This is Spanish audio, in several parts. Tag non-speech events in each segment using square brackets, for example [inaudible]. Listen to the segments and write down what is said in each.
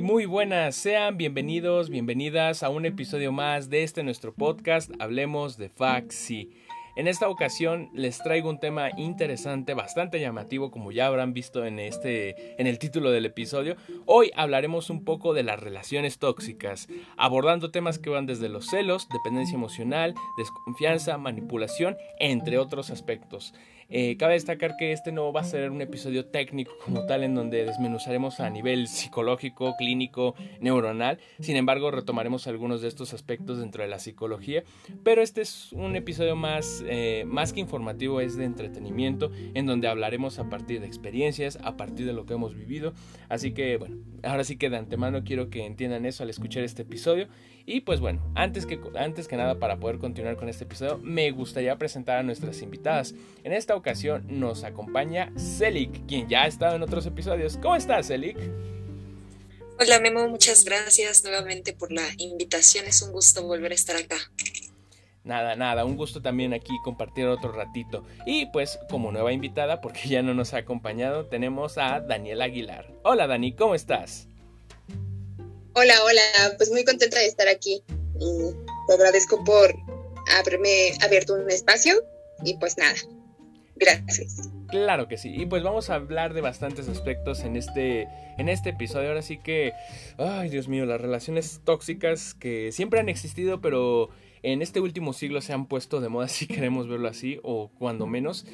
Muy buenas, sean bienvenidos, bienvenidas a un episodio más de este nuestro podcast, Hablemos de Faxi. En esta ocasión les traigo un tema interesante, bastante llamativo, como ya habrán visto en este en el título del episodio. Hoy hablaremos un poco de las relaciones tóxicas, abordando temas que van desde los celos, dependencia emocional, desconfianza, manipulación, entre otros aspectos. Eh, cabe destacar que este no va a ser un episodio técnico como tal en donde desmenuzaremos a nivel psicológico, clínico, neuronal. Sin embargo, retomaremos algunos de estos aspectos dentro de la psicología. Pero este es un episodio más, eh, más que informativo, es de entretenimiento, en donde hablaremos a partir de experiencias, a partir de lo que hemos vivido. Así que, bueno, ahora sí que de antemano quiero que entiendan eso al escuchar este episodio. Y pues bueno, antes que, antes que nada para poder continuar con este episodio, me gustaría presentar a nuestras invitadas. En esta ocasión nos acompaña Celik, quien ya ha estado en otros episodios. ¿Cómo estás, Celik? Hola Memo, muchas gracias nuevamente por la invitación. Es un gusto volver a estar acá. Nada, nada, un gusto también aquí compartir otro ratito. Y pues como nueva invitada, porque ya no nos ha acompañado, tenemos a Daniel Aguilar. Hola Dani, ¿cómo estás? Hola, hola, pues muy contenta de estar aquí. Y te agradezco por haberme abierto un espacio y pues nada, gracias. Claro que sí. Y pues vamos a hablar de bastantes aspectos en este, en este episodio. Ahora sí que, ay Dios mío, las relaciones tóxicas que siempre han existido, pero en este último siglo se han puesto de moda [laughs] si queremos verlo así, o cuando menos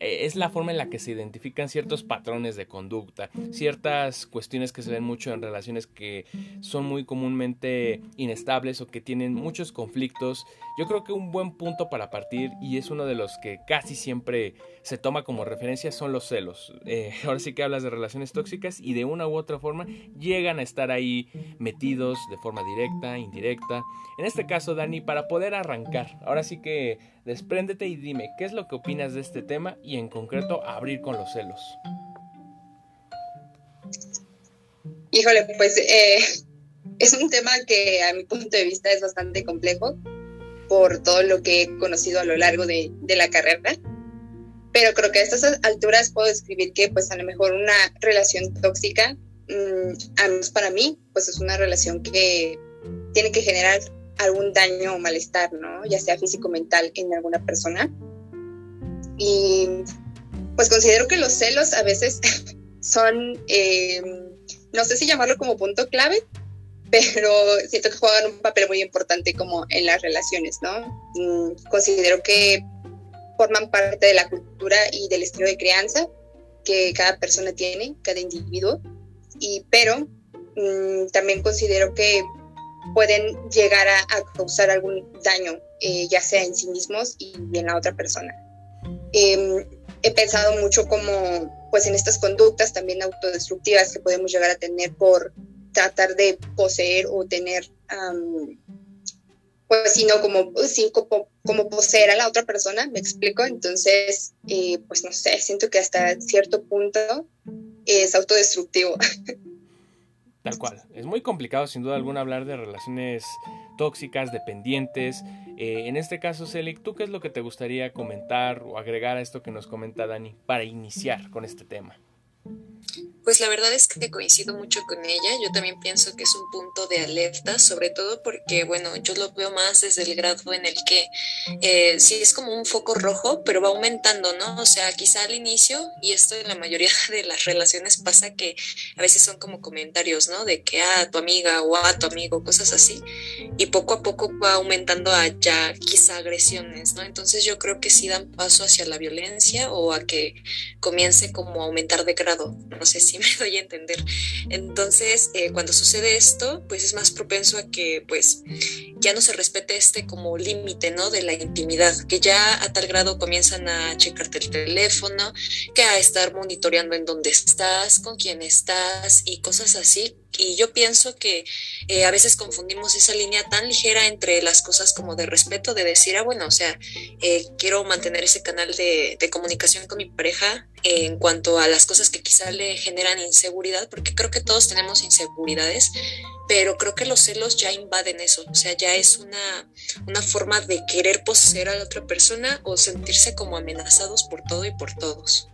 es la forma en la que se identifican ciertos patrones de conducta, ciertas cuestiones que se ven mucho en relaciones que son muy comúnmente inestables o que tienen muchos conflictos. Yo creo que un buen punto para partir, y es uno de los que casi siempre se toma como referencia, son los celos. Eh, [laughs] ahora sí que hablas de relaciones tóxicas y de una u otra forma llegan a estar ahí metidos de forma directa, indirecta. En este caso, Dani, para poder arrancar, ahora sí que Despréndete y dime qué es lo que opinas de este tema y en concreto abrir con los celos. Híjole, pues eh, [laughs] es un tema que a mi punto de vista es bastante complejo por todo lo que he conocido a lo largo de, la carrera. Pero creo que a estas alturas puedo describir que pues a lo mejor una relación tóxica, mmm, al menos para mí, pues es una relación que tiene que generar algún daño o malestar, ¿no? Ya sea físico o mental en alguna persona. Y pues considero que los celos a veces [laughs] son, eh, no sé si llamarlo como punto clave, pero siento que juegan un papel muy importante como en las relaciones, ¿no? Mm, considero que forman parte de la cultura y del estilo de crianza que cada persona tiene, cada individuo, y pero mm, también considero que pueden llegar a, causar algún daño, eh, ya sea en sí mismos y en la otra persona. Em, he pensado mucho como, pues en estas conductas también autodestructivas que podemos llegar a tener por tratar de poseer o tener, pues sino como, sí, como, como, poseer a la otra persona, me explico. Entonces, eh, pues no sé, siento que hasta cierto punto es autodestructivo. [laughs] Tal cual. Es muy complicado, sin duda alguna, hablar de relaciones tóxicas, dependientes. Eh, en este caso, Celic, ¿tú qué es lo que te gustaría comentar o agregar a esto que nos comenta Dani para iniciar con este tema? Pues la verdad es que coincido mucho con ella. Yo también pienso que es un punto de alerta, sobre todo porque, bueno, yo lo veo más desde el grado en el que eh, sí es como un foco rojo, pero va aumentando, ¿no? O sea, quizá al inicio, y esto en la mayoría [laughs] de las relaciones pasa que a veces son como comentarios, ¿no? De que, ah, tu amiga o a tu amigo, cosas así. Y poco a poco va aumentando a ya quizá agresiones, ¿no? Entonces yo creo que sí dan paso hacia la violencia o a que comience como a aumentar de grado. No sé si [laughs] me doy a entender. Entonces, eh, cuando sucede esto, pues es más propenso a que pues ya no se respete este como límite, ¿no? De la intimidad, que ya a tal grado comienzan a checarte el teléfono, que a estar monitoreando en dónde estás, con quién estás y cosas así y yo pienso que eh, a veces confundimos esa línea tan ligera entre las cosas como de respeto, de decir, ah, bueno, o sea, eh, quiero mantener ese canal de, de, comunicación con mi pareja en cuanto a las cosas que quizá le generan inseguridad, porque creo que todos tenemos inseguridades, pero creo que los celos ya invaden eso, o sea, ya es una, una forma de querer poseer a la otra persona o sentirse como amenazados por todo y por todos.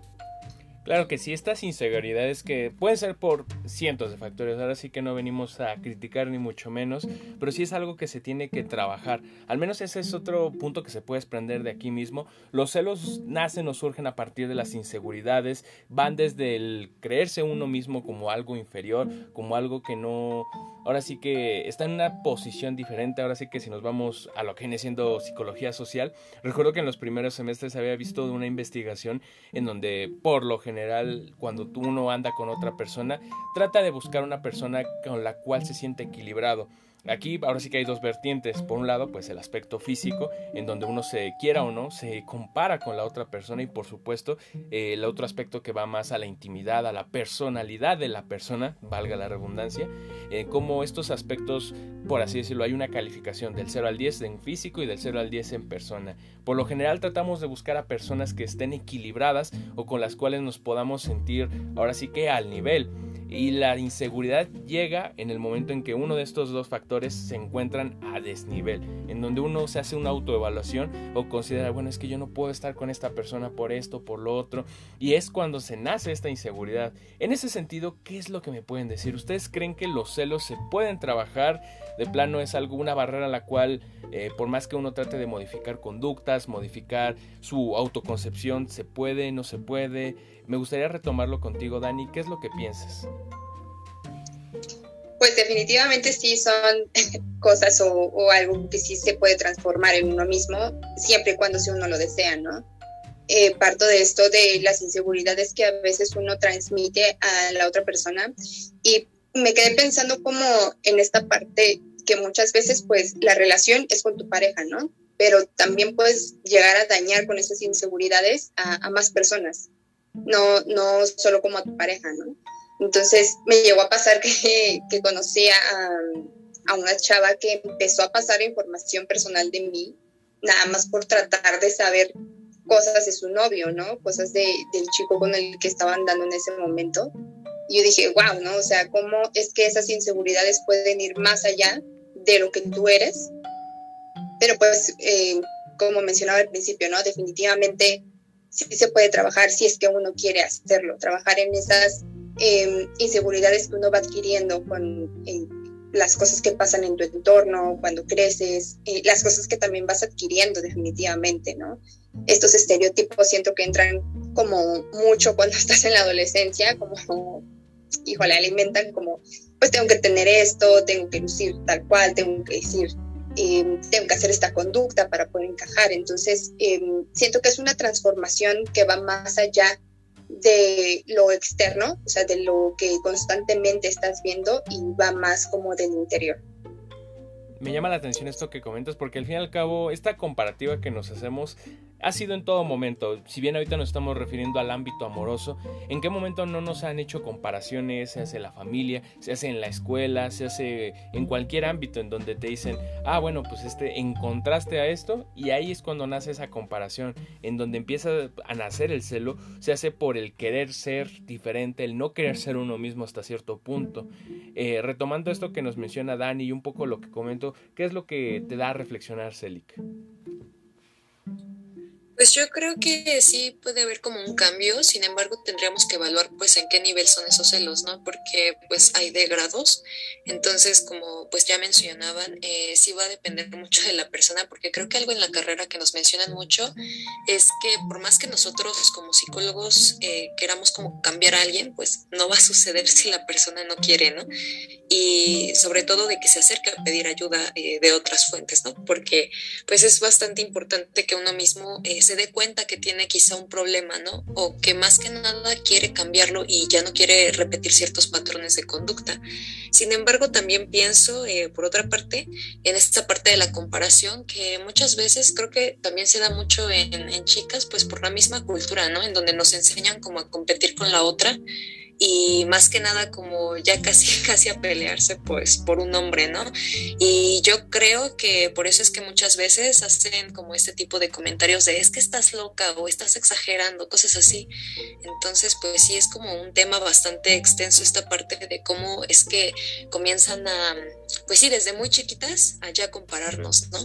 Claro que sí, estas inseguridades que pueden ser por cientos de factores, ahora sí que no venimos a criticar ni mucho menos, pero sí es algo que se tiene que trabajar. Al menos ese es otro punto que se puede desprender de aquí mismo. Los celos nacen o surgen a partir de las inseguridades, van desde el creerse uno mismo como algo inferior, como algo que no, ahora sí que está en una posición diferente, ahora sí que si nos vamos a lo que viene siendo psicología social, recuerdo que en los primeros semestres había visto una investigación en donde por lo general general cuando tú uno anda con otra persona, trata de buscar una persona con la cual se siente equilibrado. Aquí ahora sí que hay dos vertientes. Por un lado, pues el aspecto físico, en donde uno se quiera o no, se compara con la otra persona y por supuesto el otro aspecto que va más a la intimidad, a la personalidad de la persona, valga la redundancia, eh, como estos aspectos, por así decirlo, hay una calificación del 0 al 10 en físico y del 0 al 10 en persona. Por lo general tratamos de buscar a personas que estén equilibradas o con las cuales nos podamos sentir ahora sí que al nivel. Y la inseguridad llega en el momento en que uno de estos dos factores se encuentran a desnivel, en donde uno se hace una autoevaluación o considera, bueno, es que yo no puedo estar con esta persona por esto, por lo otro, y es cuando se nace esta inseguridad. En ese sentido, ¿qué es lo que me pueden decir? ¿Ustedes creen que los celos se pueden trabajar? De plano es alguna barrera a la cual, eh, por más que uno trate de modificar conductas, modificar su autoconcepción, se puede, no se puede. Me gustaría retomarlo contigo, Dani. ¿Qué es lo que piensas? Pues definitivamente sí son [laughs] cosas o, algo que sí se puede transformar en uno mismo, siempre y cuando si uno lo desea, ¿no? Eh, parto de esto de las inseguridades que a veces uno transmite a la otra persona y me quedé pensando como en esta parte que muchas veces pues la relación es con tu pareja, ¿no? Pero también puedes llegar a dañar con esas inseguridades a, a más personas no, no solo como a tu pareja, ¿no? Entonces me llegó a pasar que, [laughs] que conocí a, una chava que empezó a pasar información personal de mí, nada más por tratar de saber cosas de su novio, ¿no? Cosas de, del chico con el que estaba andando en ese momento. Y yo dije, wow, ¿no? O sea, ¿cómo es que esas inseguridades pueden ir más allá de lo que tú eres? Pero pues, eh, como mencionaba al principio, ¿no? Definitivamente sí se puede trabajar si es que uno quiere hacerlo, trabajar en esas em, inseguridades que uno va adquiriendo con las cosas que pasan en tu entorno, cuando creces, las cosas que también vas adquiriendo definitivamente, ¿no? Estos estereotipos siento que entran como mucho [laughs] cuando estás en la adolescencia, como, híjole, alimentan como, pues tengo que tener esto, tengo que lucir tal cual, tengo que decir Em, tengo que hacer esta conducta para poder encajar. Entonces, em, siento que es una transformación que va más allá de lo externo, o sea, de lo que constantemente estás viendo y va más como del interior me llama la atención esto que comentas porque al fin y al cabo esta comparativa que nos hacemos ha sido en todo momento. Si bien ahorita nos estamos refiriendo al ámbito amoroso, ¿en qué momento no nos han hecho comparaciones? Se hace en la familia, se hace en la escuela, se hace en cualquier ámbito en donde te dicen, ah, bueno, pues este, encontraste a esto y ahí es cuando nace esa comparación, en donde empieza a nacer el celo, se hace por el querer ser diferente, el no querer ser uno mismo hasta cierto punto. Eh, retomando esto que nos menciona Dani y un poco lo que comento, ¿qué es lo que te da a reflexionar, Celic? Pues yo creo que sí puede haber como un cambio, sin embargo tendríamos que evaluar pues en qué nivel son esos celos, ¿no? Porque pues hay de grados, entonces como pues ya mencionaban, eh, sí va a depender mucho de la persona, porque creo que algo en la carrera que nos mencionan mucho es que por más que nosotros como psicólogos eh, queramos como cambiar a alguien, pues no va a suceder [laughs] si la persona no quiere, ¿no? Y sobre todo de que se acerque a pedir ayuda eh, de otras fuentes, ¿no? Porque pues es bastante importante que uno mismo se dé cuenta que tiene quizá un problema, ¿no? O que más que nada quiere cambiarlo y ya no quiere repetir ciertos patrones de conducta. Sin embargo, también pienso, eh, por otra parte, en esta parte de la comparación, que muchas veces creo que también se da mucho en, en chicas, pues por la misma cultura, ¿no? En donde nos enseñan como a competir con la otra y más que nada como ya casi [laughs] casi a pelearse pues por un hombre, ¿no? Y yo creo que por eso es que muchas veces hacen como este tipo de comentarios de es que estás loca o estás exagerando, cosas así. Entonces pues sí es como un tema bastante extenso esta parte de cómo es que comienzan a, pues sí, desde muy chiquitas a compararnos, ¿no?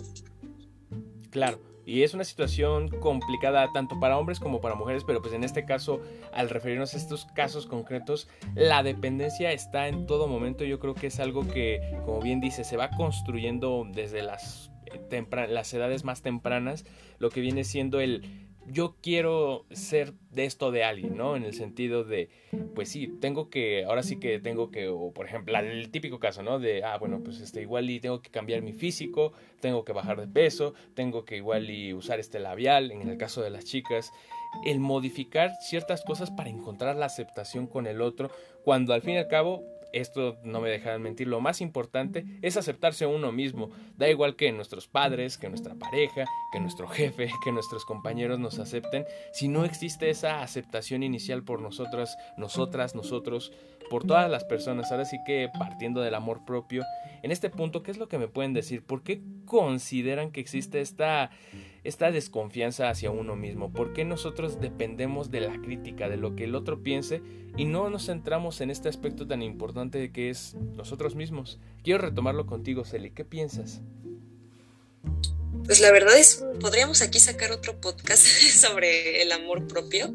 Claro. Y es una situación complicada tanto para hombres como para mujeres, pero pues en este caso, al referirnos a estos casos concretos, la dependencia está en todo momento. Yo creo que es algo que, como bien dice, se va construyendo desde las, las edades más tempranas, lo que viene siendo el yo quiero ser de esto de alguien, ¿no? En el sentido de, pues sí, tengo que, ahora sí que tengo que, o por ejemplo, el típico caso, ¿no? De, ah, bueno, pues este, igual y tengo que cambiar mi físico, tengo que bajar de peso, tengo que igual y usar este labial, en el caso de las chicas, el modificar ciertas cosas para encontrar la aceptación con el otro, cuando al fin y al cabo esto no me dejarán mentir, lo más importante es aceptarse uno mismo. Da igual que nuestros padres, que nuestra pareja, que nuestro jefe, [laughs] que nuestros compañeros nos acepten, si no existe esa aceptación inicial por nosotras, nosotras, nosotros, por todas las personas. Ahora sí que partiendo del amor propio, en este punto, ¿qué es lo que me pueden decir? ¿Por qué consideran que existe esta, esta desconfianza hacia uno mismo? ¿Por qué nosotros dependemos de la crítica, de lo que el otro piense y no nos centramos en este aspecto tan importante que es nosotros mismos? Quiero retomarlo contigo, Celi. ¿Qué piensas? Pues la verdad es, podríamos aquí sacar otro podcast [laughs] sobre el amor propio,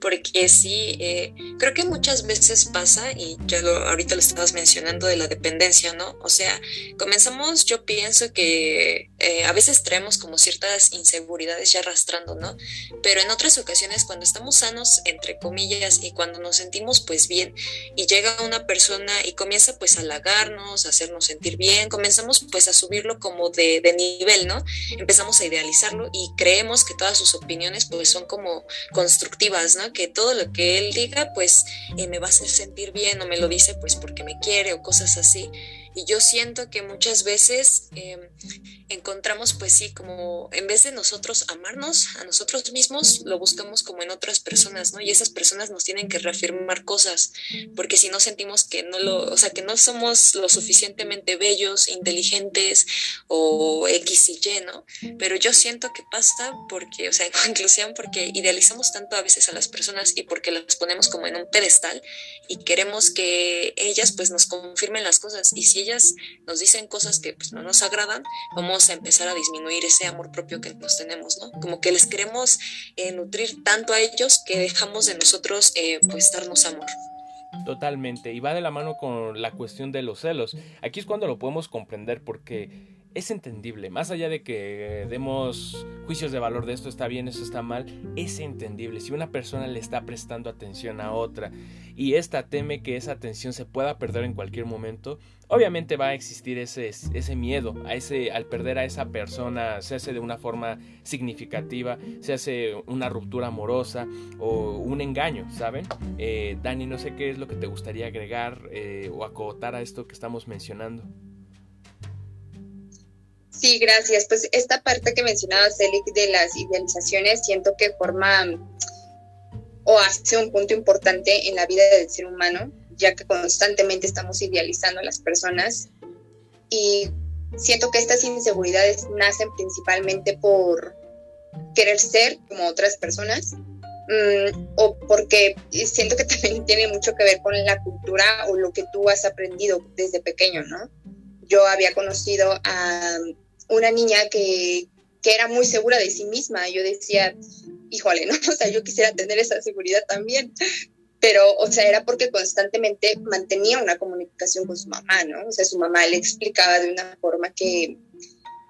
porque sí, eh, creo que muchas veces pasa, y ya lo, ahorita lo estabas mencionando de la dependencia, ¿no? O sea, comenzamos, yo pienso que eh, a veces traemos como ciertas inseguridades ya arrastrando, ¿no? Pero en otras ocasiones, cuando estamos sanos, entre comillas, y cuando nos sentimos pues bien, y llega una persona y comienza pues a halagarnos, a hacernos sentir bien, comenzamos pues a subirlo como de, de nivel, ¿no? Empezamos a idealizarlo y creemos que todas sus opiniones pues son como constructivas, ¿no? Que todo lo que él diga pues eh, me va a hacer sentir bien o me lo dice pues porque me quiere o cosas así. Y yo siento que muchas veces em, encontramos, pues sí, como en vez de nosotros amarnos a nosotros mismos, lo buscamos como en otras personas, ¿no? Y esas personas nos tienen que reafirmar cosas, porque si no sentimos que no lo, o sea, que no somos lo suficientemente bellos, inteligentes o X y Y, ¿no? Pero yo siento que pasa porque, o sea, en [laughs] conclusión, porque idealizamos tanto a veces a las personas y porque las ponemos como en un pedestal y queremos que ellas pues nos confirmen las cosas. Y si ellas nos dicen cosas que pues, no nos agradan, vamos a empezar a disminuir ese amor propio que nos tenemos, ¿no? Como que les queremos eh, nutrir tanto a ellos que dejamos de nosotros eh, pues darnos amor. Totalmente, y va de la mano con la cuestión de los celos. Aquí es cuando lo podemos comprender porque es entendible, más allá de que demos juicios de valor de esto está bien, esto está mal, es entendible. Si una persona le está prestando atención a otra y esta teme que esa atención se pueda perder en cualquier momento, obviamente va a existir ese, ese miedo a ese, al perder a esa persona, se hace de una forma significativa, se hace una ruptura amorosa o un engaño, ¿saben? Eh, Dani, no sé qué es lo que te gustaría agregar eh, o acotar a esto que estamos mencionando. Sí, gracias. Pues esta parte que mencionaba Celic de las idealizaciones, siento que forma o hace un punto importante en la vida del ser humano, ya que constantemente estamos idealizando a las personas y siento que estas inseguridades nacen principalmente por querer ser como otras personas mm, o porque siento que también tiene mucho que ver con la cultura o lo que tú has aprendido desde pequeño, ¿no? Yo había conocido a una niña que, era muy segura de sí misma. Yo decía, híjole, ¿no? [laughs] O sea, yo quisiera tener esa seguridad también. Pero, o sea, era porque constantemente mantenía una comunicación con su mamá, ¿no? O sea, su mamá le explicaba de una forma que,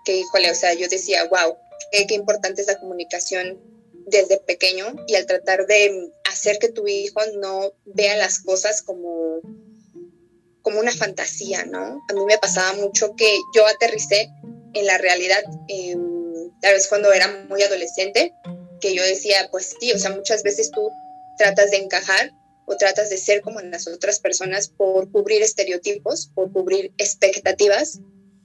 que híjole, o sea, yo decía, wow, qué, qué importante es la comunicación desde pequeño y al tratar de hacer que tu hijo no vea las cosas como como una fantasía, ¿no? A mí me pasaba mucho que yo aterricé en la realidad, em, tal vez cuando era muy adolescente, que yo decía, pues sí, o sea, muchas veces tú tratas de encajar o tratas de ser como las otras personas por cubrir estereotipos, por cubrir expectativas,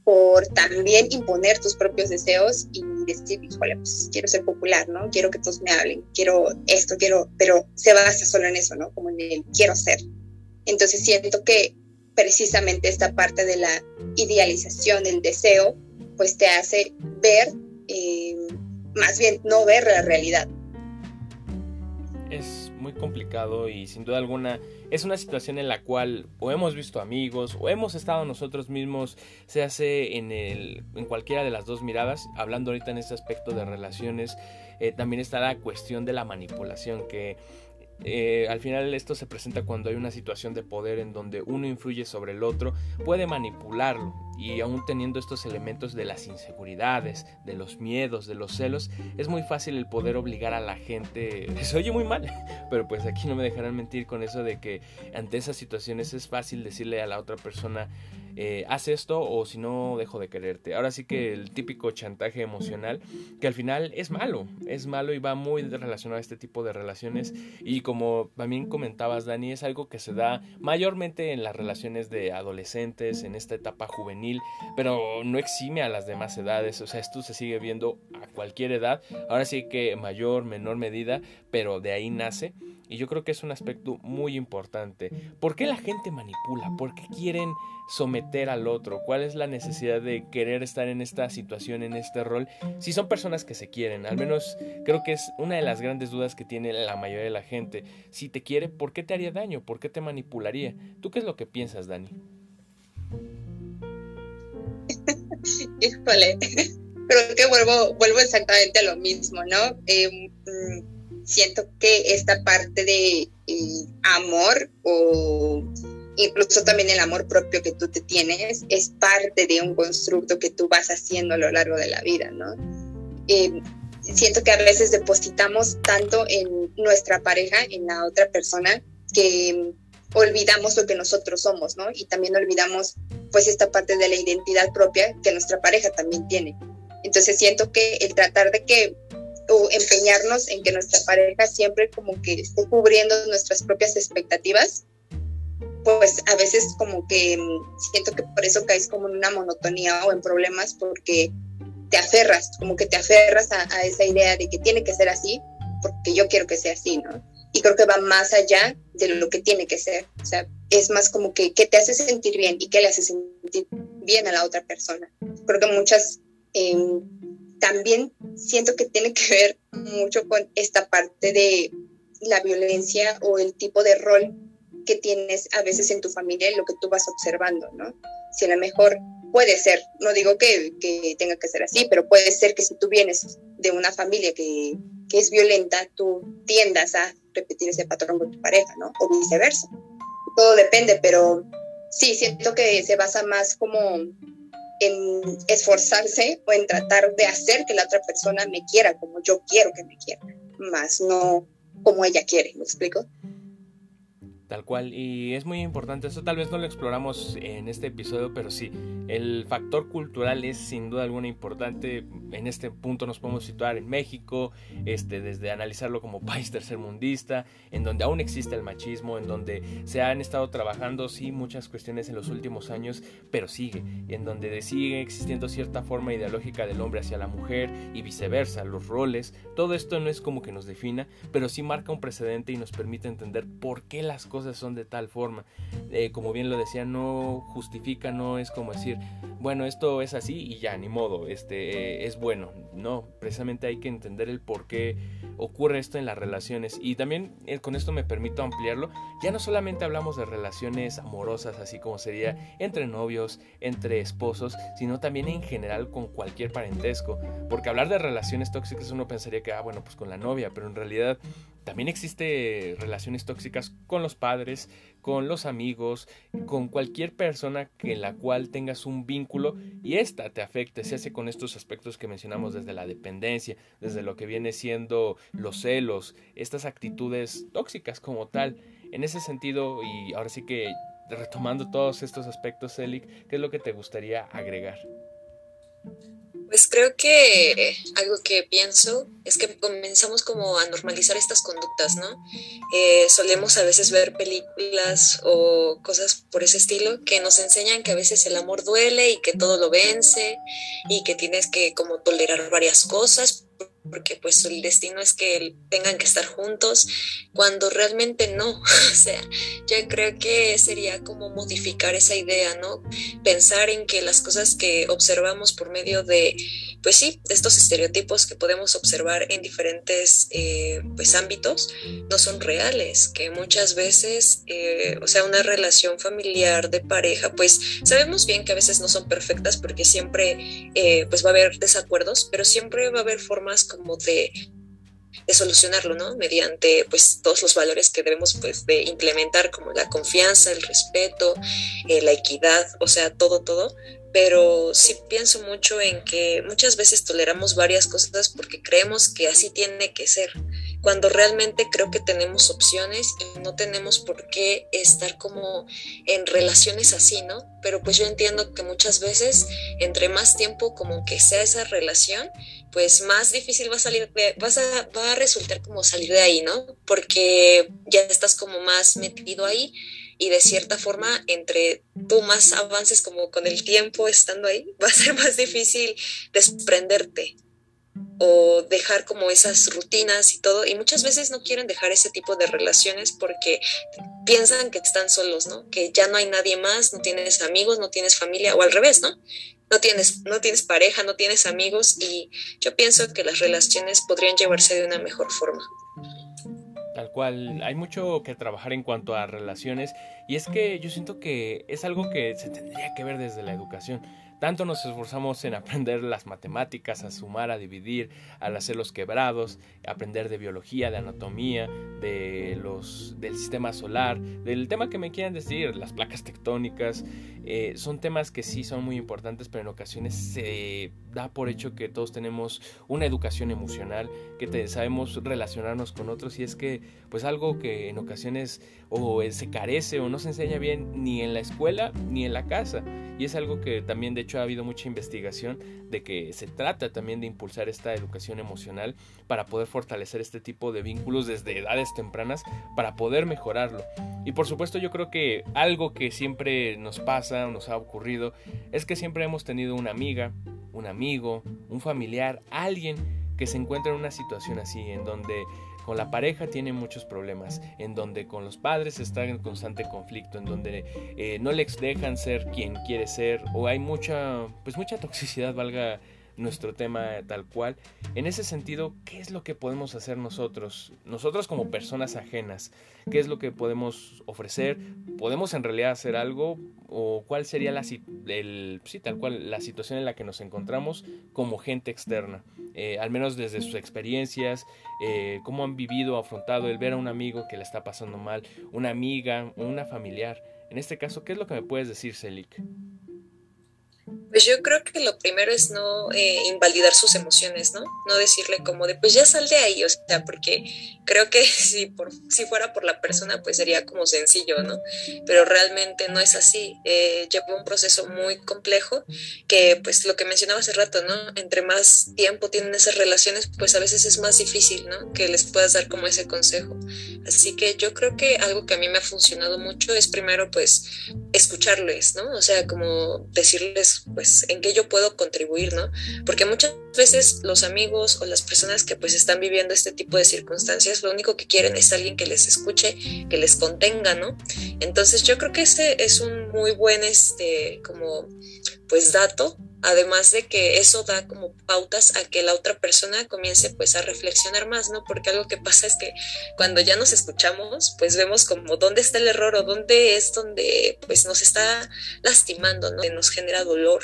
por también imponer tus propios deseos y decir, híjole, pues quiero ser popular, ¿no? Quiero que todos me hablen, quiero esto, quiero, pero se basa solo en eso, ¿no? Como en el quiero ser. Entonces siento que precisamente esta parte de la idealización, el deseo, pues te hace ver, eh, más bien no ver la realidad. es muy complicado y sin duda alguna es una situación en la cual o hemos visto amigos o hemos estado nosotros mismos, se hace en, el, en cualquiera de las dos miradas, hablando ahorita en este aspecto de relaciones, eh, también está la cuestión de la manipulación que eh, al final esto se presenta cuando hay una situación de poder en donde uno influye sobre el otro, puede manipularlo y aún teniendo estos elementos de las inseguridades, de los miedos, de los celos, es muy fácil el poder obligar a la gente, [laughs] se oye muy mal, pero pues aquí no me dejarán mentir con eso de que ante esas situaciones es fácil decirle a la otra persona, eh, haz esto o si no dejo de quererte. Ahora sí que el típico chantaje emocional que al final es malo, es malo y va muy relacionado a este tipo de relaciones. Y como también comentabas Dani, es algo que se da mayormente en las relaciones de adolescentes, en esta etapa juvenil, pero no exime a las demás edades, o sea, esto se sigue viendo a cualquier edad, ahora sí que mayor, menor medida, pero de ahí nace y yo creo que es un aspecto muy importante. ¿Por qué la gente manipula? ¿Por qué quieren someter al otro? ¿Cuál es la necesidad de querer estar en esta situación, en este rol? Si son personas que se quieren, al menos creo que es una de las grandes dudas que tiene la mayoría de la gente. Si te quiere, ¿por qué te haría daño? ¿Por qué te manipularía? ¿Tú qué es lo que piensas, Dani? [laughs] Híjole, [laughs] creo que vuelvo, vuelvo exactamente a lo mismo, ¿no? Eh, mm, siento que esta parte de eh, amor o incluso también el amor propio que tú te tienes es parte de un constructo que tú vas haciendo a lo largo de la vida, ¿no? Eh, siento que a veces depositamos tanto en nuestra pareja, en la otra persona, que olvidamos lo que nosotros somos, ¿no? Y también olvidamos pues esta parte de la identidad propia que nuestra pareja también tiene. Entonces siento que el tratar de que o empeñarnos en que nuestra pareja siempre como que esté cubriendo nuestras propias expectativas, pues a veces como que mm, siento que por eso caes como en una monotonía o en problemas porque te aferras, como que te aferras a, a esa idea de que tiene que ser así, porque yo quiero que sea así, ¿no? Y creo que va más allá de lo que tiene que ser. O sea, es más como que, que te hace sentir bien y que le hace sentir bien a la otra persona. Creo que muchas eh, también siento que tiene que ver mucho con esta parte de la violencia o el tipo de rol que tienes a veces en tu familia y lo que tú vas observando, ¿no? Si a lo mejor puede ser, no digo que, que tenga que ser así, pero puede ser que si tú vienes de una familia que, que es violenta, tú tiendas a repetir ese patrón con tu pareja, ¿no? O viceversa. Todo depende, pero sí, siento que se basa más como en esforzarse o en tratar de hacer que la otra persona me quiera como yo quiero que me quiera, más no como ella quiere, ¿me explico? Tal cual, y es muy importante, eso tal vez no lo exploramos en este episodio, pero sí, el factor cultural es sin duda alguna importante, en este punto nos podemos situar en México, este, desde analizarlo como [laughs] país tercermundista, en donde aún existe el machismo, en donde se han estado trabajando, sí, muchas cuestiones en los últimos años, pero sigue, en donde sigue existiendo cierta forma ideológica del hombre hacia la mujer y viceversa, los roles, todo esto no es como que nos defina, pero sí marca un precedente y nos permite entender por qué las cosas son de tal forma. Eh, como bien lo decía, no justifica, no es como decir, bueno, esto es así y ya, ni modo, este eh, es bueno. No, precisamente hay que entender el por qué ocurre esto en las relaciones. Y también eh, con esto me permito ampliarlo. Ya no solamente hablamos de relaciones amorosas, así como sería entre novios, entre esposos, sino también en general con cualquier parentesco. Porque hablar de relaciones tóxicas uno pensaría que, ah, bueno, pues con la novia, pero en realidad también existe relaciones tóxicas con los padres, con los amigos, con cualquier persona que en la cual tengas un vínculo y esta te afecte, se hace con estos aspectos que mencionamos desde la dependencia, desde lo que viene siendo los celos, estas actitudes tóxicas como tal. En ese sentido, y ahora sí que retomando todos estos aspectos, Elic, ¿qué es lo que te gustaría agregar? Pues creo que algo que pienso es que comenzamos como a normalizar estas conductas, ¿no? Eh, solemos a veces ver películas o cosas por ese estilo que nos enseñan que a veces el amor duele y que todo lo vence y que tienes que como tolerar varias cosas porque pues el destino es que tengan que estar juntos, cuando realmente no. [laughs] o sea, yo creo que sería como modificar esa idea, ¿no? Pensar en que las cosas que observamos por medio de, pues sí, de estos estereotipos que podemos observar en diferentes eh, pues ámbitos, no son reales, que muchas veces, eh, o sea, una relación familiar de pareja, pues sabemos bien que a veces no son perfectas porque siempre eh, pues va a haber desacuerdos, pero siempre va a haber formas como de, solucionarlo, ¿no? Mediante pues todos los valores que debemos pues de implementar como la confianza, el respeto, eh, la equidad, o sea, todo, todo. Pero sí pienso mucho en que muchas veces toleramos varias cosas porque creemos que así tiene que ser cuando realmente creo que tenemos opciones y no tenemos por qué estar como en relaciones así, ¿no? Pero pues yo entiendo que muchas veces entre más tiempo como que sea esa relación, pues más difícil va a salir de, vas a, va a resultar como salir de ahí, ¿no? Porque ya estás como más metido ahí y de cierta forma entre tú más avances como con el tiempo estando ahí, [laughs] va a ser más difícil desprenderte o dejar como esas rutinas y todo. Y muchas veces no quieren dejar ese tipo de relaciones porque piensan que están solos, ¿no? Que ya no hay nadie más, no tienes amigos, no tienes familia, o al revés, ¿no? No tienes, no tienes pareja, no tienes amigos y yo pienso que las relaciones podrían llevarse de una mejor forma. Tal cual, hay mucho que trabajar en cuanto a relaciones y es que yo siento que es algo que se tendría que ver desde la educación tanto nos esforzamos en aprender las matemáticas, a sumar, a dividir, al hacer los quebrados, aprender de biología, de anatomía, de los, del sistema solar, del tema que me quieran decir, las placas tectónicas. Eh, son temas que sí son muy importantes, pero en ocasiones se da por hecho que todos tenemos una educación emocional, que sabemos relacionarnos con otros y es que pues algo que en ocasiones o se carece o no se enseña bien ni en la escuela ni en la casa. Y es algo que también de hecho ha habido mucha investigación de que se trata también de impulsar esta educación emocional para poder fortalecer este tipo de vínculos desde edades tempranas para poder mejorarlo. Y por supuesto yo creo que algo que siempre nos pasa nos ha ocurrido es que siempre hemos tenido una amiga, un amigo, un familiar, alguien que se encuentra en una situación así en donde con la pareja tiene muchos problemas, en donde con los padres está en constante conflicto, en donde eh, no les dejan ser quien quiere ser, o hay mucha, pues mucha [laughs] toxicidad, valga nuestro tema tal cual. En ese sentido, ¿qué es lo que podemos hacer nosotros? Nosotros como personas ajenas, ¿qué es lo que podemos ofrecer? ¿Podemos en realidad hacer algo? ¿O cuál sería la, el, sí, tal cual, la situación en la que nos encontramos como gente externa? Eh, al menos desde sus experiencias, eh, cómo han vivido, afrontado el ver a un amigo que le está pasando mal, una amiga, una familiar. En este caso, ¿qué es lo que me puedes decir, Celik? Pues yo creo que lo primero es no eh, invalidar sus emociones, ¿no? No decirle como de, pues ya sal de ahí, o sea, porque creo que [laughs] si, por, si fuera por la persona, pues sería como sencillo, ¿no? Pero realmente no es así. Eh, un proceso muy complejo que, pues lo que mencionaba hace rato, ¿no? Entre más tiempo tienen esas relaciones, pues a veces es más difícil, ¿no? Que les puedas dar como ese consejo. Así que yo creo que algo que a mí me ha funcionado mucho es primero, pues, escucharles, ¿no? O sea, como decirles, pues en qué yo puedo contribuir, ¿no? Porque muchas veces los amigos o las personas que pues están viviendo este tipo de circunstancias, lo único que quieren es alguien que les escuche, que les contenga, ¿no? Entonces yo creo que ese es un muy buen, este, como, pues dato además de que eso da como pautas a que la otra persona comience pues a reflexionar más, ¿no? Porque algo que pasa es que cuando ya nos escuchamos, pues vemos como dónde está el error o dónde es donde pues nos está lastimando, ¿no? Nos genera dolor.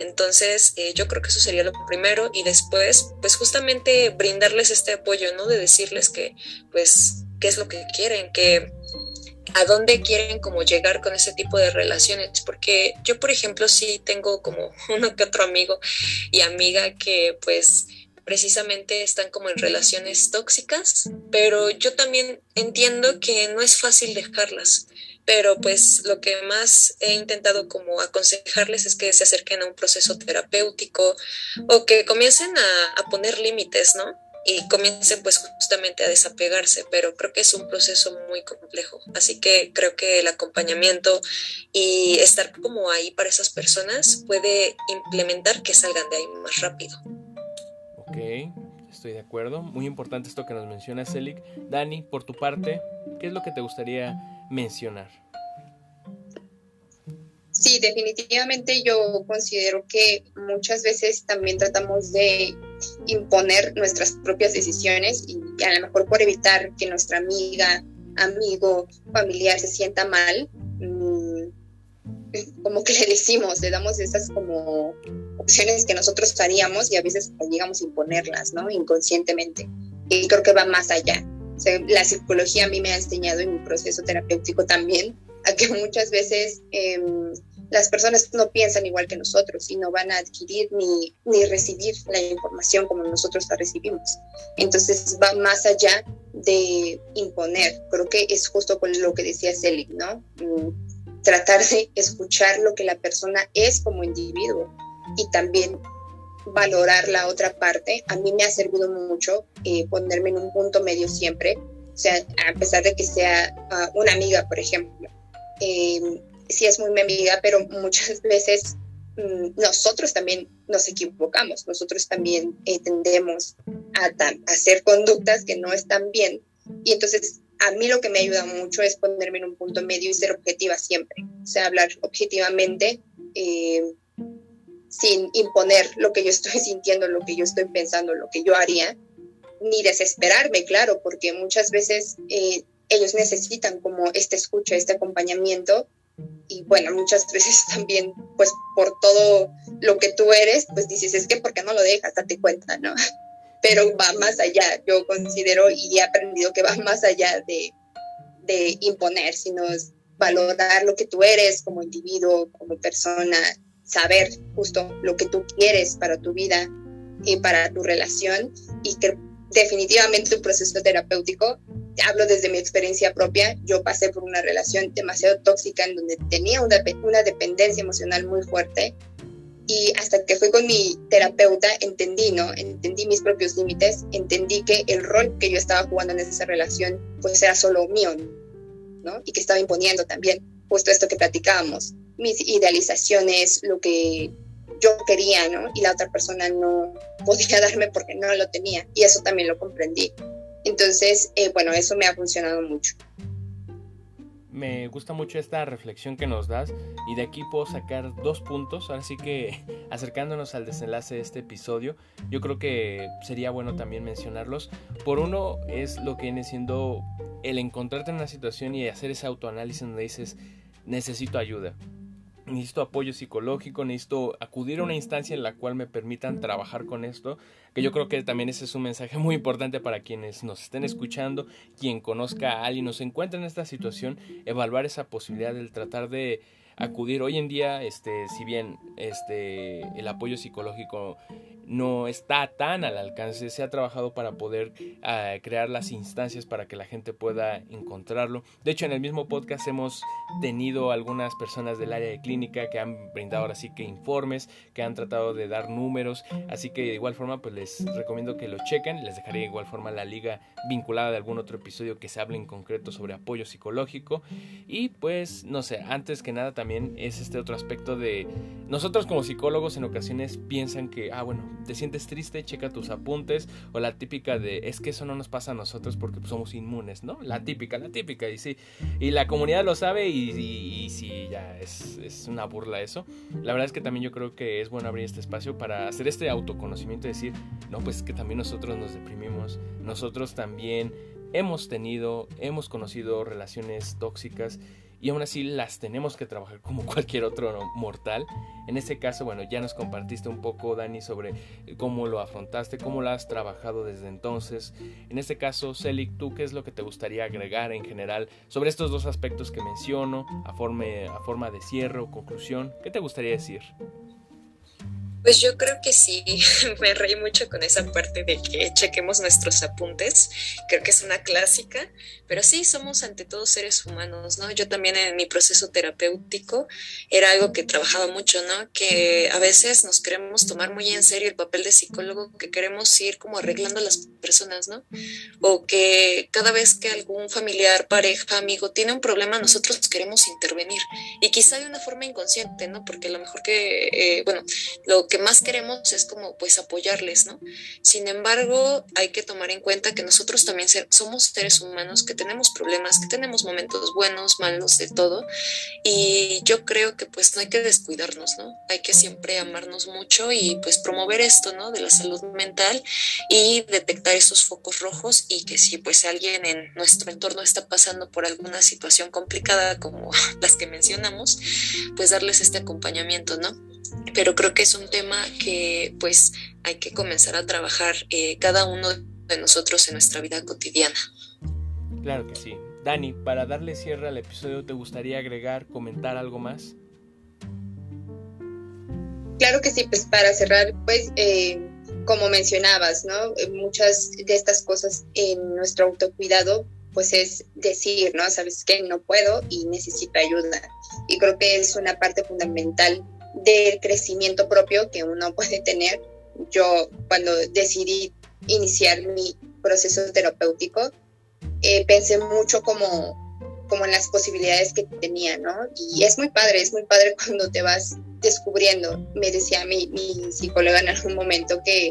Entonces, eh, yo creo que eso sería lo primero y después, pues justamente brindarles este apoyo, ¿no? De decirles que, pues, qué es lo que quieren, que a dónde quieren como llegar con ese tipo de relaciones, porque yo, por ejemplo, sí tengo como [laughs] uno que otro amigo y amiga que pues precisamente están como en relaciones tóxicas, pero yo también entiendo que no es fácil dejarlas, pero pues lo que más he intentado como aconsejarles es que se acerquen a un proceso terapéutico o que comiencen a, a poner límites, ¿no? Y comiencen pues justamente a desapegarse, pero creo que es un proceso muy complejo. Así que creo que el acompañamiento y estar como ahí para esas personas puede implementar que salgan de ahí más rápido. Ok, estoy de acuerdo. Muy importante esto que nos menciona Celic. Dani, por tu parte, ¿qué es lo que te gustaría mencionar? Sí, definitivamente yo considero que muchas veces también tratamos de imponer nuestras propias decisiones y a lo mejor por evitar que nuestra amiga, amigo, familiar se sienta mal, mm, como que le decimos, le damos esas como opciones que nosotros haríamos y a veces llegamos a imponerlas, ¿no? Inconscientemente. Y creo que va más allá. la psicología a mí me ha enseñado en mi proceso terapéutico también a que muchas veces em, las personas no piensan igual que nosotros y no van a adquirir ni, ni recibir la información como nosotros la recibimos. Entonces va más allá de imponer. Creo que es justo con lo que decía Selig, ¿no? Mm, tratar de escuchar lo que la persona es como individuo y también valorar la otra parte. A mí me ha servido mucho eh, ponerme en un punto medio siempre, o sea, a pesar de que sea ah, una amiga, por ejemplo. Eh, sí es muy mi amiga, pero muchas veces mm, nosotros también nos equivocamos, nosotros también tendemos a, hacer conductas que no están bien. Y entonces a mí lo que me ayuda mucho es ponerme en un punto medio y ser objetiva siempre, o sea, hablar objetivamente. Eh, sin imponer lo que yo estoy [laughs] sintiendo, lo que yo estoy pensando, lo que yo haría, ni desesperarme, claro, porque muchas veces eh, ellos necesitan como este escucha, este acompañamiento y bueno, muchas veces [laughs] también, pues por todo lo que tú eres, pues dices, es que ¿por qué no lo dejas? Date cuenta, ¿no? [laughs] Pero va más allá, yo considero y he aprendido que va más allá de, de imponer, sino valorar lo que tú eres como individuo, como persona, saber justo lo que tú quieres para tu vida y para tu relación y que definitivamente un proceso terapéutico hablo desde mi experiencia propia, yo pasé por una relación demasiado tóxica en donde tenía una, una dependencia emocional muy fuerte y hasta que fui con mi terapeuta entendí, ¿no? Entendí mis propios límites, entendí que el rol que yo estaba jugando en esa relación pues era solo mío, ¿no? Y que estaba imponiendo también justo esto que platicábamos, mis idealizaciones, lo que yo quería, ¿no? Y la otra persona no podía [laughs] darme porque no lo tenía. Y eso también lo comprendí. Entonces, eh, bueno, eso me ha funcionado mucho. Me gusta mucho esta reflexión que nos das y de aquí puedo sacar dos puntos. Ahora sí que [laughs] acercándonos al desenlace de este episodio, yo creo que sería bueno también mencionarlos. Por uno es lo que viene siendo el encontrarte en una situación y hacer ese autoanálisis donde dices, necesito ayuda necesito apoyo psicológico, necesito acudir a una instancia en la cual me permitan trabajar con esto, que yo creo que también ese es un mensaje muy importante para quienes nos estén escuchando, quien conozca a alguien, nos encuentra en esta situación, evaluar esa posibilidad del tratar de acudir. Hoy en día este si bien este el apoyo psicológico no está tan al alcance, se ha trabajado para poder ah, crear las instancias para que la gente pueda encontrarlo. De hecho, en el mismo podcast hemos tenido algunas personas del área de clínica que han brindado ahora sí que informes, que han tratado de dar números, así que de igual forma pues les recomiendo que lo chequen, les dejaré de igual forma la liga vinculada de algún otro episodio que se hable en concreto sobre apoyo psicológico. Y pues no sé, antes que nada también es este otro aspecto de nosotros como psicólogos en ocasiones piensan que, ah bueno, te sientes triste, checa tus apuntes, o la típica de, es que eso no nos pasa a nosotros porque pues, somos inmunes, ¿no? La típica, la típica, y sí, y la comunidad lo sabe y, y, sí, ya es, es, una burla eso. La verdad es que también yo creo que es bueno abrir este espacio para hacer este autoconocimiento y decir, no, pues que también nosotros nos deprimimos, nosotros también hemos tenido, hemos conocido relaciones tóxicas y aún así las tenemos que trabajar como [laughs] cualquier otro mortal. En este caso, bueno, ya nos compartiste un poco, Dani, sobre cómo lo afrontaste, cómo lo has trabajado desde entonces. En este caso, Celic, ¿tú qué es lo que te gustaría agregar en general sobre estos dos aspectos que menciono, a forma, a forma de cierre o conclusión? ¿Qué te gustaría decir? Pues yo creo que sí, [laughs] me reí mucho con esa parte de que chequemos nuestros apuntes, creo que es una clásica, pero sí, somos ante todo seres humanos, ¿no? Yo también en mi proceso terapéutico era algo que trabajaba mucho, ¿no? Que a veces nos queremos tomar muy en serio el papel de psicólogo, que queremos ir como arreglando a las personas, ¿no? O que cada vez que algún familiar, pareja, amigo tiene un problema, nosotros queremos intervenir. Y quizá de una forma inconsciente, ¿no? Porque lo mejor que, eh, bueno, lo que más queremos es como pues apoyarles, ¿no? Sin embargo, hay que tomar en cuenta que nosotros también somos seres humanos, que tenemos problemas, que tenemos momentos buenos, malos, de todo, y yo creo que pues no hay que descuidarnos, ¿no? Hay que siempre amarnos mucho y pues promover esto, ¿no? De la salud mental y detectar esos focos rojos y que si pues alguien en nuestro entorno está pasando por alguna situación complicada como [laughs] las que mencionamos, pues darles este acompañamiento, ¿no? Pero creo que es un tema que pues hay que comenzar a trabajar eh, cada uno de nosotros en nuestra vida cotidiana. Claro que sí. Dani, para darle cierre al episodio, ¿te gustaría agregar, comentar algo más? Claro que sí, pues para cerrar, pues eh, como mencionabas, ¿no? Eh, muchas de estas cosas en nuestro autocuidado, pues es decir, ¿no? Sabes que no puedo y necesito ayuda. Y creo que es una parte fundamental del crecimiento propio que uno puede tener. Yo cuando decidí iniciar mi proceso terapéutico, eh, pensé mucho como, como en las posibilidades que tenía, ¿no? Y es muy padre, es muy padre [laughs] cuando te vas descubriendo. Me decía mi, mi psicóloga en algún momento que,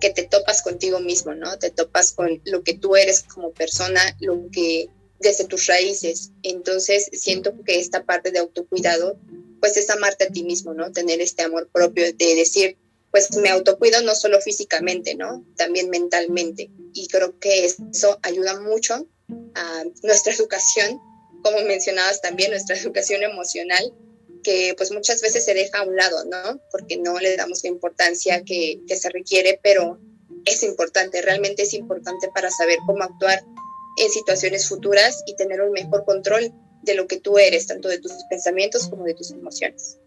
que te topas contigo mismo, ¿no? Te topas con lo que tú eres como persona, lo que desde tus raíces. Entonces siento que esta parte de autocuidado, pues es amarte a ti mismo, ¿no? Tener este amor propio de decir, pues me autocuido no solo físicamente, ¿no? También mentalmente. Y creo que eso ayuda mucho a nuestra educación, como mencionabas también, nuestra [laughs] educación emocional, que pues muchas veces se deja a un lado, ¿no? Porque no le damos la importancia que, que se requiere, pero es importante, realmente es importante para saber cómo actuar en situaciones futuras y tener un mejor control de lo que tú eres, tanto de tus pensamientos como de tus emociones.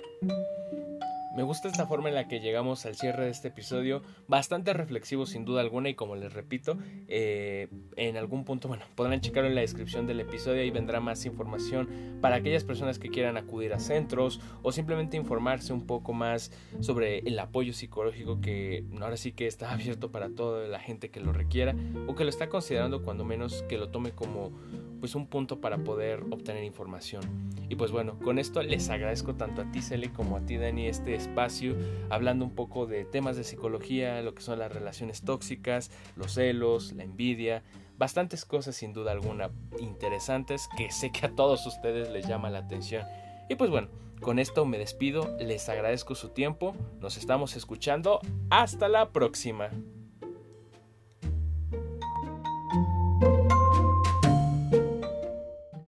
Me gusta esta forma en la que llegamos al cierre de este episodio, bastante reflexivo sin duda alguna y como les repito, eh, en algún punto, bueno, podrán checarlo en la descripción del episodio, y vendrá más información para aquellas personas que quieran acudir a centros o simplemente informarse un poco más sobre el apoyo psicológico que ahora sí que está [laughs] abierto para toda la gente que lo requiera o que lo está considerando cuando menos que lo tome como pues un punto para poder obtener información. Y pues bueno, con esto les agradezco tanto a ti Cele como a ti Dani este espacio hablando un poco de temas de psicología, lo que son las relaciones tóxicas, los celos, la envidia, bastantes cosas sin duda alguna interesantes que sé que a todos ustedes les llama la atención. Y pues bueno, con esto me despido, les agradezco su tiempo, nos estamos escuchando, hasta la próxima.